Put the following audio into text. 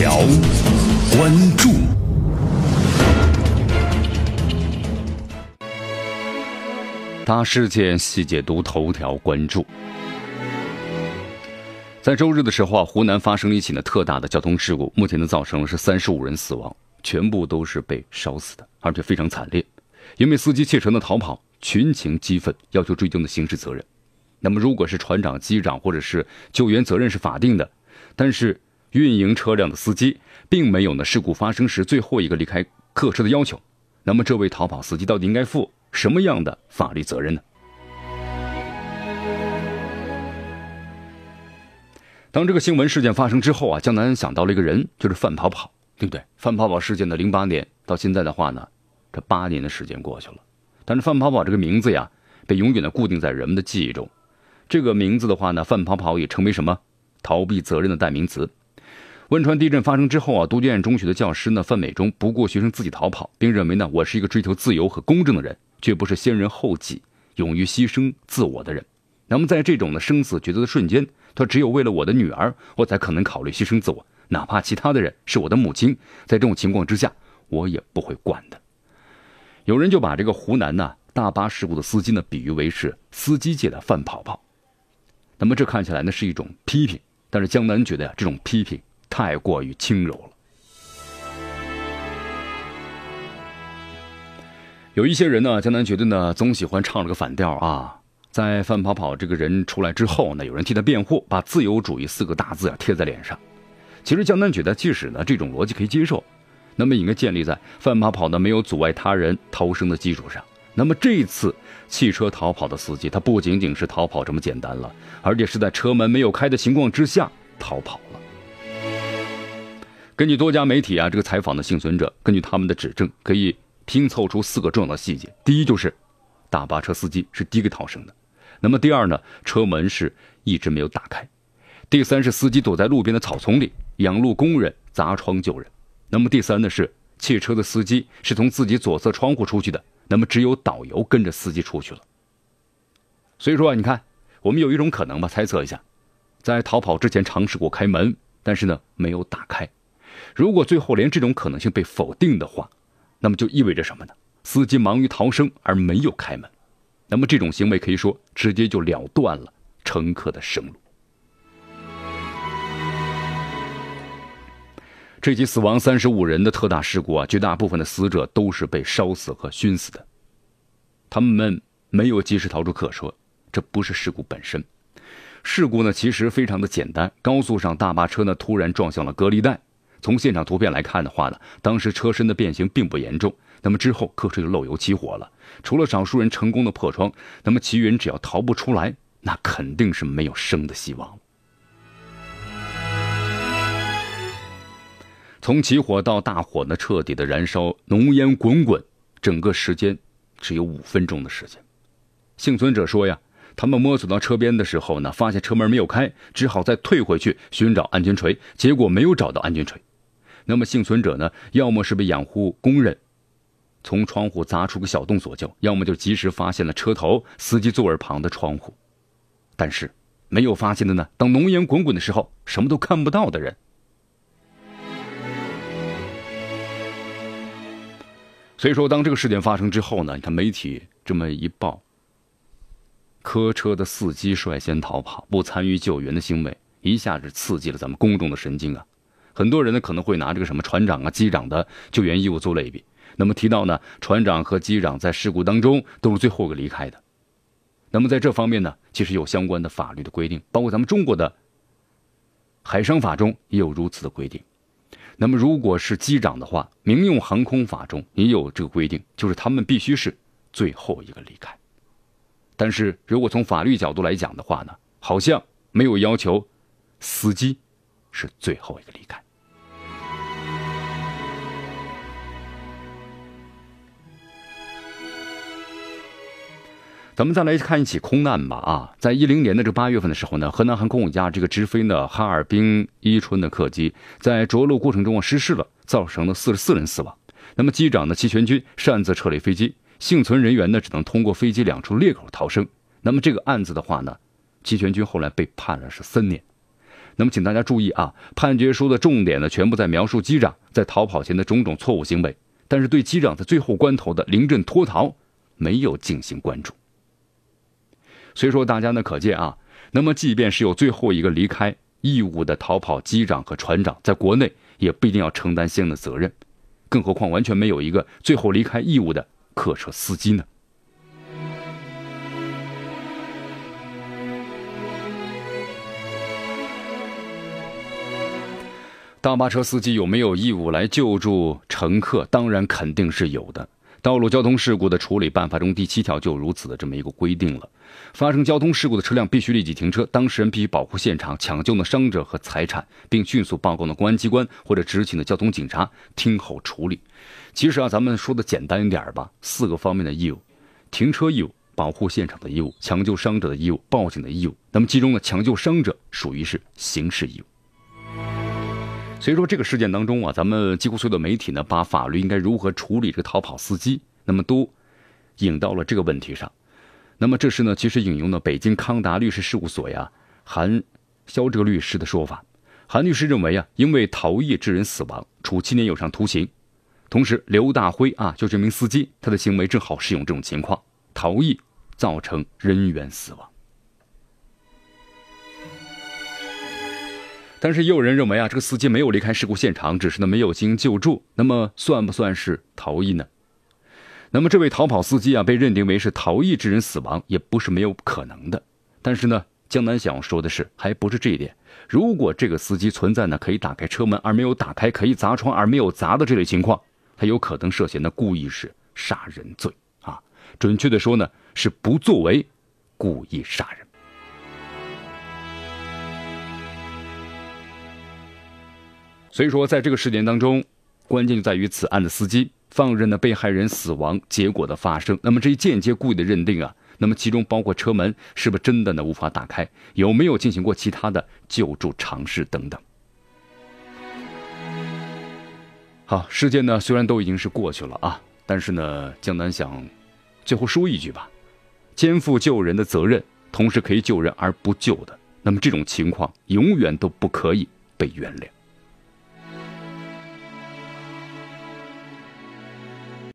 条关注。大事件细解读，头条关注。在周日的时候啊，湖南发生了一起呢特大的交通事故，目前呢造成了是三十五人死亡，全部都是被烧死的，而且非常惨烈。因为司机弃车的逃跑，群情激愤，要求追究的刑事责任。那么，如果是船长、机长或者是救援责任是法定的，但是运营车辆的司机并没有呢事故发生时最后一个离开客车的要求，那么这位逃跑司机到底应该负什么样的法律责任呢？当这个新闻事件发生之后啊，江南想到了一个人，就是范跑跑，对不对？范跑跑事件的零八年到现在的话呢，这八年的时间过去了，但是范跑跑这个名字呀，被永远的固定在人们的记忆中。这个名字的话呢，范跑跑也成为什么逃避责任的代名词。汶川地震发生之后啊，都江堰中学的教师呢范美忠不顾学生自己逃跑，并认为呢，我是一个追求自由和公正的人，绝不是先人后己、勇于牺牲自我的人。那么在这种的生死抉择的瞬间。他只有为了我的女儿，我才可能考虑牺牲自我，哪怕其他的人是我的母亲，在这种情况之下，我也不会管的。有人就把这个湖南呢大巴事故的司机呢比喻为是司机界的范跑跑，那么这看起来呢是一种批评，但是江南觉得呀这种批评太过于轻柔了。有一些人呢，江南觉得呢总喜欢唱了个反调啊。在范跑跑这个人出来之后呢，有人替他辩护，把“自由主义”四个大字啊贴在脸上。其实江南觉得，即使呢这种逻辑可以接受，那么应该建立在范跑跑呢没有阻碍他人逃生的基础上。那么这次汽车逃跑的司机，他不仅仅是逃跑这么简单了，而且是在车门没有开的情况之下逃跑。根据多家媒体啊这个采访的幸存者，根据他们的指证，可以拼凑出四个重要的细节。第一就是，大巴车司机是第一个逃生的。那么第二呢，车门是一直没有打开。第三是司机躲在路边的草丛里，养路工人砸窗救人。那么第三呢是汽车的司机是从自己左侧窗户出去的。那么只有导游跟着司机出去了。所以说啊，你看，我们有一种可能吧，猜测一下，在逃跑之前尝试过开门，但是呢没有打开。如果最后连这种可能性被否定的话，那么就意味着什么呢？司机忙于逃生而没有开门。那么这种行为可以说直接就了断了乘客的生路。这起死亡三十五人的特大事故啊，绝大部分的死者都是被烧死和熏死的，他们没有及时逃出客车，这不是事故本身。事故呢其实非常的简单，高速上大巴车呢突然撞向了隔离带。从现场图片来看的话呢，当时车身的变形并不严重。那么之后，客车就漏油起火了。除了少数人成功的破窗，那么其余人只要逃不出来，那肯定是没有生的希望。从起火到大火呢彻底的燃烧，浓烟滚滚，整个时间只有五分钟的时间。幸存者说呀，他们摸索到车边的时候呢，发现车门没有开，只好再退回去寻找安全锤，结果没有找到安全锤。那么幸存者呢，要么是被养护工人。从窗户砸出个小洞所救，要么就及时发现了车头司机座位旁的窗户，但是没有发现的呢？当浓烟滚滚的时候，什么都看不到的人。所以说，当这个事件发生之后呢，你看媒体这么一报，客车的司机率先逃跑，不参与救援的行为，一下子刺激了咱们公众的神经啊！很多人呢可能会拿这个什么船长啊、机长的救援义务做类比。那么提到呢，船长和机长在事故当中都是最后一个离开的。那么在这方面呢，其实有相关的法律的规定，包括咱们中国的海商法中也有如此的规定。那么如果是机长的话，民用航空法中也有这个规定，就是他们必须是最后一个离开。但是如果从法律角度来讲的话呢，好像没有要求司机是最后一个离开。咱们再来看一起空难吧啊，在一零年的这八月份的时候呢，河南航空一架这个直飞呢哈尔滨伊春的客机在着陆过程中啊失事了，造成了四十四人死亡。那么机长呢齐全军擅自撤离飞机，幸存人员呢只能通过飞机两处裂口逃生。那么这个案子的话呢，齐全军后来被判了是三年。那么，请大家注意啊，判决书的重点呢，全部在描述机长在逃跑前的种种错误行为，但是对机长在最后关头的临阵脱逃没有进行关注。所以说，大家呢可见啊，那么即便是有最后一个离开义务的逃跑机长和船长，在国内也不一定要承担相应的责任，更何况完全没有一个最后离开义务的客车司机呢？大巴车司机有没有义务来救助乘客？当然肯定是有的。道路交通事故的处理办法中第七条就如此的这么一个规定了。发生交通事故的车辆必须立即停车，当事人必须保护现场，抢救呢伤者和财产，并迅速报告呢公安机关或者执勤的交通警察听候处理。其实啊，咱们说的简单一点吧，四个方面的义务：停车义务、保护现场的义务、抢救伤者的义务、报警的义务。那么其中呢，抢救伤者属于是刑事义务。所以说这个事件当中啊，咱们几乎所有的媒体呢，把法律应该如何处理这个逃跑司机，那么都引到了这个问题上。那么这是呢，其实引用了北京康达律师事务所呀韩肖哲律师的说法。韩律师认为啊，因为逃逸致人死亡，处七年有上徒刑。同时，刘大辉啊，就这名司机，他的行为正好适用这种情况，逃逸造成人员死亡。但是也有人认为啊，这个司机没有离开事故现场，只是呢没有进行救助，那么算不算是逃逸呢？那么这位逃跑司机啊，被认定为是逃逸致人死亡，也不是没有可能的。但是呢，江南想要说的是，还不是这一点。如果这个司机存在呢可以打开车门而没有打开，可以砸窗而没有砸的这类情况，他有可能涉嫌的故意是杀人罪啊。准确的说呢，是不作为故意杀人。所以说，在这个事件当中，关键就在于此案的司机放任了被害人死亡结果的发生。那么这一间接故意的认定啊，那么其中包括车门是不是真的呢无法打开，有没有进行过其他的救助尝试等等。好，事件呢虽然都已经是过去了啊，但是呢，江南想最后说一句吧：肩负救人的责任，同时可以救人而不救的，那么这种情况永远都不可以被原谅。